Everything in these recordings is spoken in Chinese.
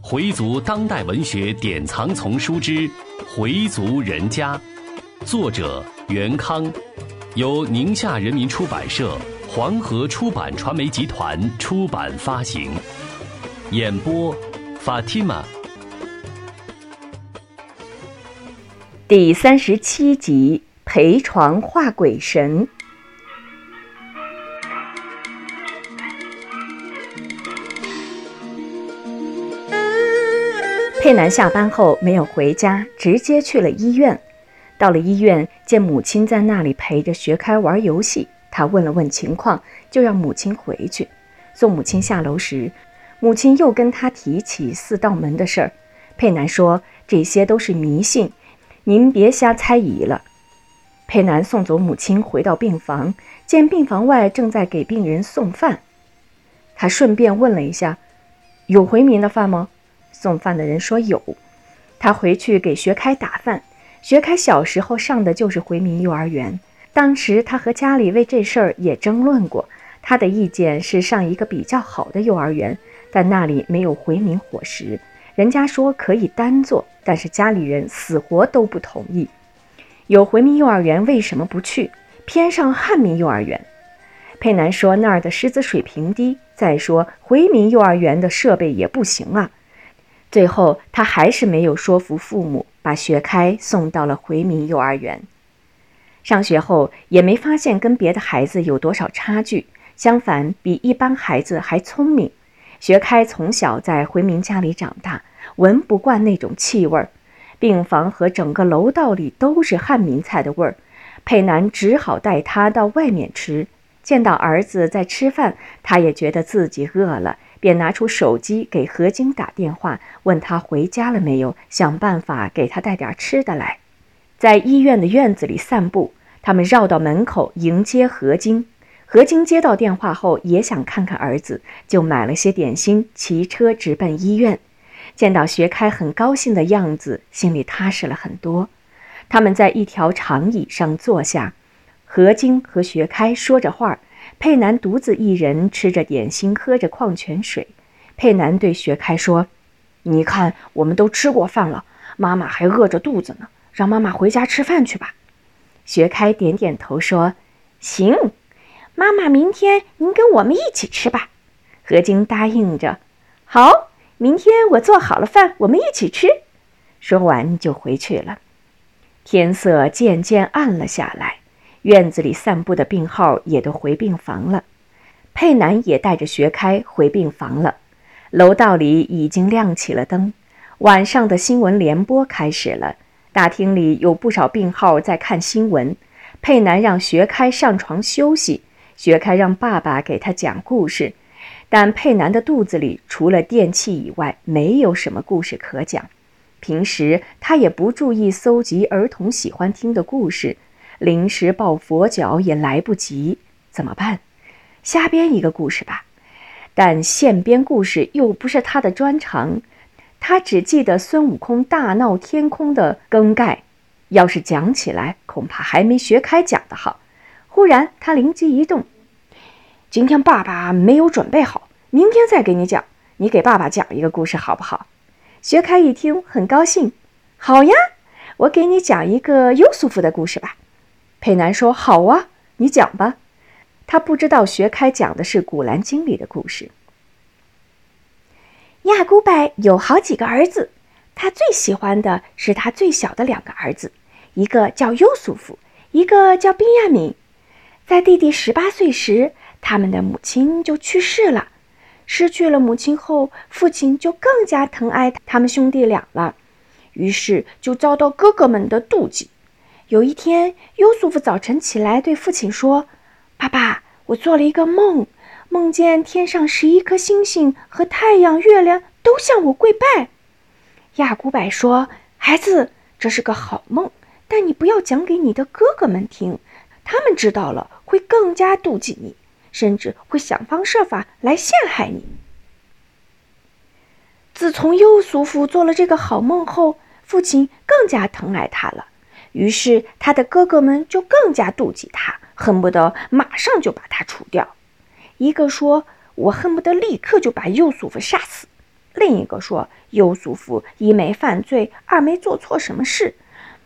回族当代文学典藏丛书之《回族人家》，作者袁康，由宁夏人民出版社、黄河出版传媒集团出版发行。演播：Fatima。第三十七集：陪床画鬼神。佩南下班后没有回家，直接去了医院。到了医院，见母亲在那里陪着学开玩游戏，他问了问情况，就让母亲回去。送母亲下楼时，母亲又跟他提起四道门的事儿。佩南说：“这些都是迷信，您别瞎猜疑了。”佩南送走母亲，回到病房，见病房外正在给病人送饭，他顺便问了一下：“有回民的饭吗？”送饭的人说有，他回去给学开打饭。学开小时候上的就是回民幼儿园，当时他和家里为这事儿也争论过。他的意见是上一个比较好的幼儿园，但那里没有回民伙食。人家说可以单做，但是家里人死活都不同意。有回民幼儿园为什么不去，偏上汉民幼儿园？佩南说那儿的师资水平低，再说回民幼儿园的设备也不行啊。最后，他还是没有说服父母，把学开送到了回民幼儿园。上学后，也没发现跟别的孩子有多少差距，相反，比一般孩子还聪明。学开从小在回民家里长大，闻不惯那种气味儿，病房和整个楼道里都是汉民菜的味儿。佩南只好带他到外面吃。见到儿子在吃饭，他也觉得自己饿了。便拿出手机给何晶打电话，问他回家了没有，想办法给他带点吃的来。在医院的院子里散步，他们绕到门口迎接何晶。何晶接到电话后也想看看儿子，就买了些点心，骑车直奔医院。见到学开很高兴的样子，心里踏实了很多。他们在一条长椅上坐下，何晶和学开说着话。佩南独自一人吃着点心，喝着矿泉水。佩南对学开说：“你看，我们都吃过饭了，妈妈还饿着肚子呢，让妈妈回家吃饭去吧。”学开点点头说：“行，妈妈明天您跟我们一起吃吧。”何晶答应着：“好，明天我做好了饭，我们一起吃。”说完就回去了。天色渐渐暗了下来。院子里散步的病号也都回病房了，佩南也带着学开回病房了。楼道里已经亮起了灯，晚上的新闻联播开始了。大厅里有不少病号在看新闻。佩南让学开上床休息，学开让爸爸给他讲故事。但佩南的肚子里除了电器以外，没有什么故事可讲。平时他也不注意搜集儿童喜欢听的故事。临时抱佛脚也来不及，怎么办？瞎编一个故事吧。但现编故事又不是他的专长，他只记得孙悟空大闹天空的梗概，要是讲起来，恐怕还没学开讲的好。忽然他灵机一动：“今天爸爸没有准备好，明天再给你讲。你给爸爸讲一个故事好不好？”学开一听很高兴：“好呀，我给你讲一个优素福的故事吧。”佩南说：“好啊，你讲吧。”他不知道学开讲的是《古兰经》里的故事。亚古拜有好几个儿子，他最喜欢的是他最小的两个儿子，一个叫优素福，一个叫宾亚敏。在弟弟十八岁时，他们的母亲就去世了。失去了母亲后，父亲就更加疼爱他们兄弟俩了，于是就遭到哥哥们的妒忌。有一天，优素夫早晨起来对父亲说：“爸爸，我做了一个梦，梦见天上十一颗星星和太阳、月亮都向我跪拜。”亚古柏说：“孩子，这是个好梦，但你不要讲给你的哥哥们听，他们知道了会更加妒忌你，甚至会想方设法来陷害你。”自从优素夫做了这个好梦后，父亲更加疼爱他了。于是，他的哥哥们就更加妒忌他，恨不得马上就把他除掉。一个说：“我恨不得立刻就把优素夫杀死。”另一个说：“优素福一没犯罪，二没做错什么事，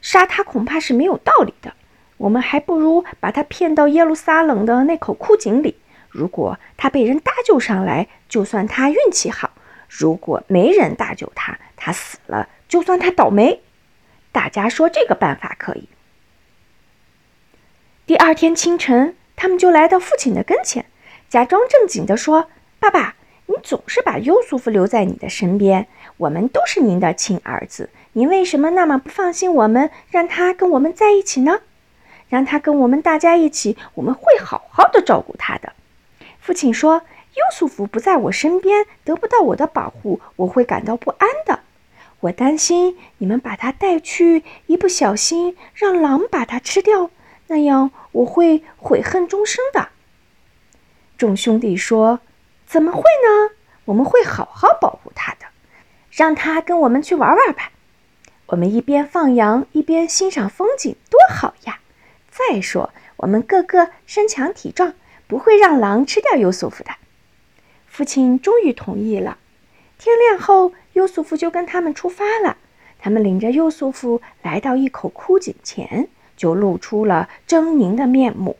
杀他恐怕是没有道理的。我们还不如把他骗到耶路撒冷的那口枯井里。如果他被人搭救上来，就算他运气好；如果没人搭救他，他死了，就算他倒霉。”大家说这个办法可以。第二天清晨，他们就来到父亲的跟前，假装正经地说：“爸爸。”你总是把优素福留在你的身边，我们都是您的亲儿子，您为什么那么不放心我们，让他跟我们在一起呢？让他跟我们大家一起，我们会好好的照顾他的。父亲说，优素福不在我身边，得不到我的保护，我会感到不安的。我担心你们把他带去，一不小心让狼把他吃掉，那样我会悔恨终生的。众兄弟说。怎么会呢？我们会好好保护他的，让他跟我们去玩玩吧。我们一边放羊一边欣赏风景，多好呀！再说，我们个个身强体壮，不会让狼吃掉优素福的。父亲终于同意了。天亮后，优素福就跟他们出发了。他们领着优素福来到一口枯井前，就露出了狰狞的面目。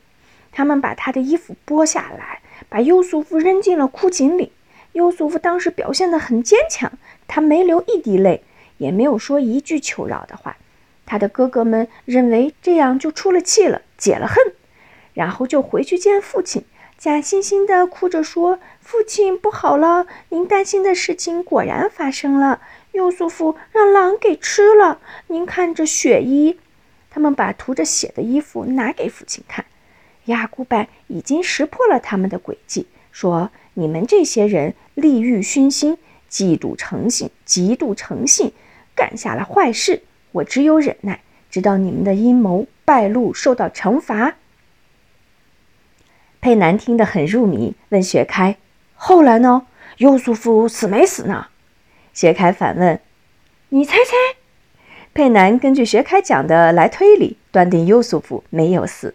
他们把他的衣服剥下来。把优素福扔进了枯井里。优素福当时表现得很坚强，他没流一滴泪，也没有说一句求饶的话。他的哥哥们认为这样就出了气了，解了恨，然后就回去见父亲，假惺惺地哭着说：“父亲，不好了，您担心的事情果然发生了。优素父让狼给吃了。您看这血衣。”他们把涂着血的衣服拿给父亲看。亚古拜已经识破了他们的诡计，说：“你们这些人利欲熏心，嫉妒成性，嫉妒成性，干下了坏事。我只有忍耐，直到你们的阴谋败露，受到惩罚。”佩南听得很入迷，问学开：“后来呢？优素福死没死呢？”学开反问：“你猜猜？”佩南根据学开讲的来推理，断定优素福没有死。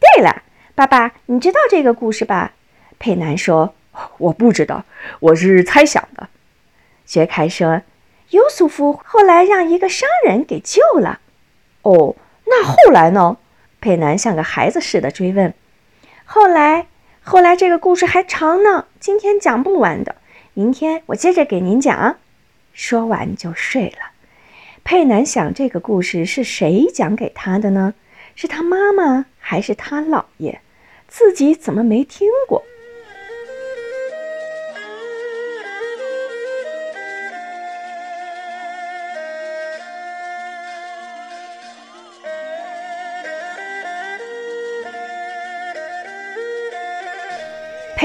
对了，爸爸，你知道这个故事吧？佩南说：“我不知道，我是猜想的。”薛开说：“优素福后来让一个商人给救了。”哦，那后来呢？佩南像个孩子似的追问：“后来，后来这个故事还长呢，今天讲不完的，明天我接着给您讲。”说完就睡了。佩南想，这个故事是谁讲给他的呢？是他妈妈还是他姥爷？自己怎么没听过？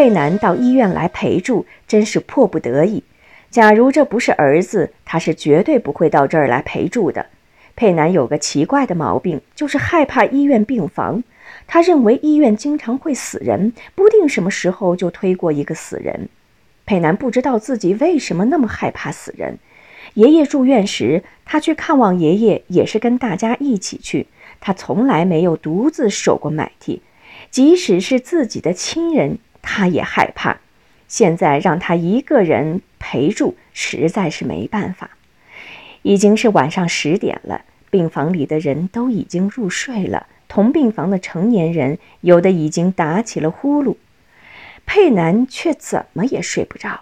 佩南到医院来陪住，真是迫不得已。假如这不是儿子，他是绝对不会到这儿来陪住的。佩南有个奇怪的毛病，就是害怕医院病房。他认为医院经常会死人，不定什么时候就推过一个死人。佩南不知道自己为什么那么害怕死人。爷爷住院时，他去看望爷爷也是跟大家一起去。他从来没有独自守过买替，即使是自己的亲人，他也害怕。现在让他一个人陪住，实在是没办法。已经是晚上十点了。病房里的人都已经入睡了，同病房的成年人有的已经打起了呼噜，佩南却怎么也睡不着。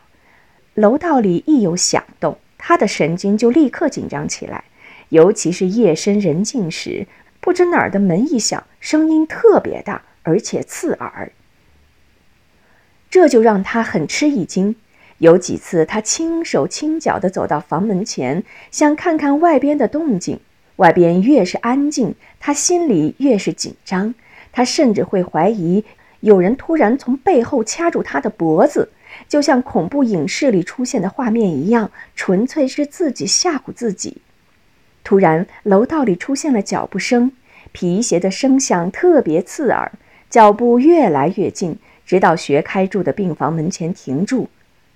楼道里一有响动，他的神经就立刻紧张起来，尤其是夜深人静时，不知哪儿的门一响，声音特别大，而且刺耳，这就让他很吃一惊。有几次，他轻手轻脚地走到房门前，想看看外边的动静。外边越是安静，他心里越是紧张。他甚至会怀疑有人突然从背后掐住他的脖子，就像恐怖影视里出现的画面一样，纯粹是自己吓唬自己。突然，楼道里出现了脚步声，皮鞋的声响特别刺耳。脚步越来越近，直到学开住的病房门前停住。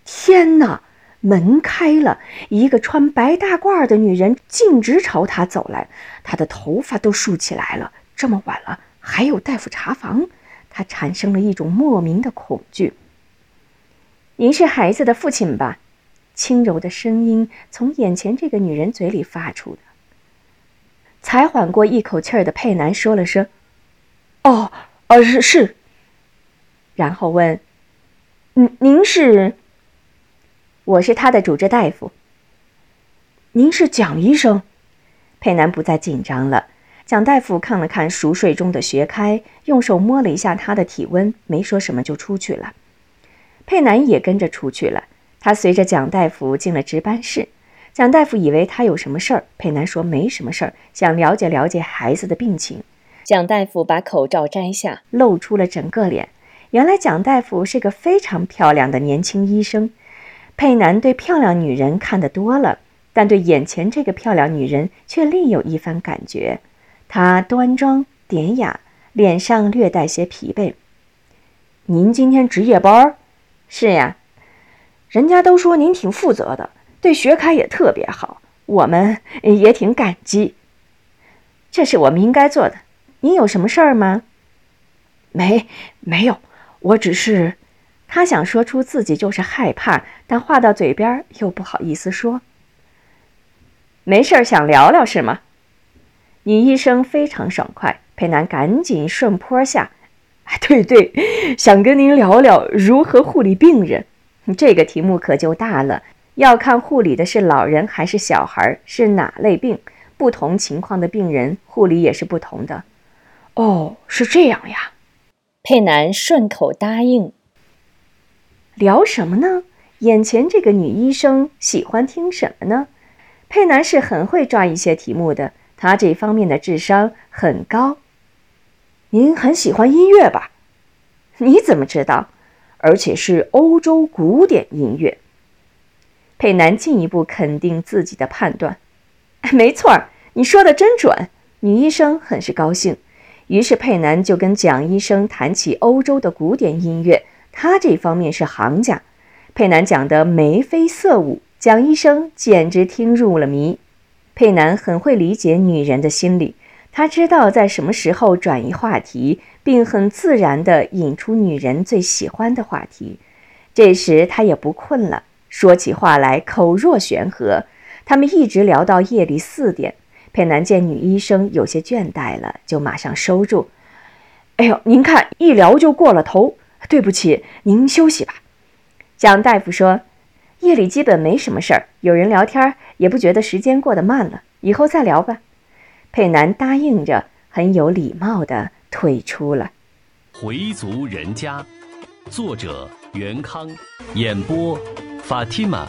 天哪！门开了，一个穿白大褂的女人径直朝他走来，她的头发都竖起来了。这么晚了，还有大夫查房，他产生了一种莫名的恐惧。您是孩子的父亲吧？轻柔的声音从眼前这个女人嘴里发出的。才缓过一口气儿的佩南说了声：“哦，呃，是是。”然后问：“您您是？”“我是他的主治大夫。”“您是蒋医生？”佩南不再紧张了。蒋大夫看了看熟睡中的学开，用手摸了一下他的体温，没说什么就出去了。佩南也跟着出去了。他随着蒋大夫进了值班室。蒋大夫以为他有什么事儿，佩南说没什么事儿，想了解了解孩子的病情。蒋大夫把口罩摘下，露出了整个脸。原来蒋大夫是个非常漂亮的年轻医生。佩南对漂亮女人看得多了，但对眼前这个漂亮女人却另有一番感觉。她端庄典雅，脸上略带些疲惫。您今天值夜班？是呀，人家都说您挺负责的，对学开也特别好，我们也挺感激。这是我们应该做的。您有什么事儿吗？没，没有，我只是……他想说出自己就是害怕，但话到嘴边又不好意思说。没事儿，想聊聊是吗？女医生非常爽快，佩南赶紧顺坡下。对对，想跟您聊聊如何护理病人，这个题目可就大了，要看护理的是老人还是小孩，是哪类病，不同情况的病人护理也是不同的。哦，是这样呀。佩南顺口答应。聊什么呢？眼前这个女医生喜欢听什么呢？佩南是很会抓一些题目的，她这方面的智商很高。您很喜欢音乐吧？你怎么知道？而且是欧洲古典音乐。佩南进一步肯定自己的判断。没错儿，你说的真准。女医生很是高兴，于是佩南就跟蒋医生谈起欧洲的古典音乐，他这方面是行家。佩南讲得眉飞色舞，蒋医生简直听入了迷。佩南很会理解女人的心理。他知道在什么时候转移话题，并很自然地引出女人最喜欢的话题。这时他也不困了，说起话来口若悬河。他们一直聊到夜里四点。佩南见女医生有些倦怠了，就马上收住。哎呦，您看一聊就过了头，对不起，您休息吧。蒋大夫说，夜里基本没什么事儿，有人聊天也不觉得时间过得慢了，以后再聊吧。佩南答应着，很有礼貌地退出了。回族人家，作者袁康，演播法蒂玛。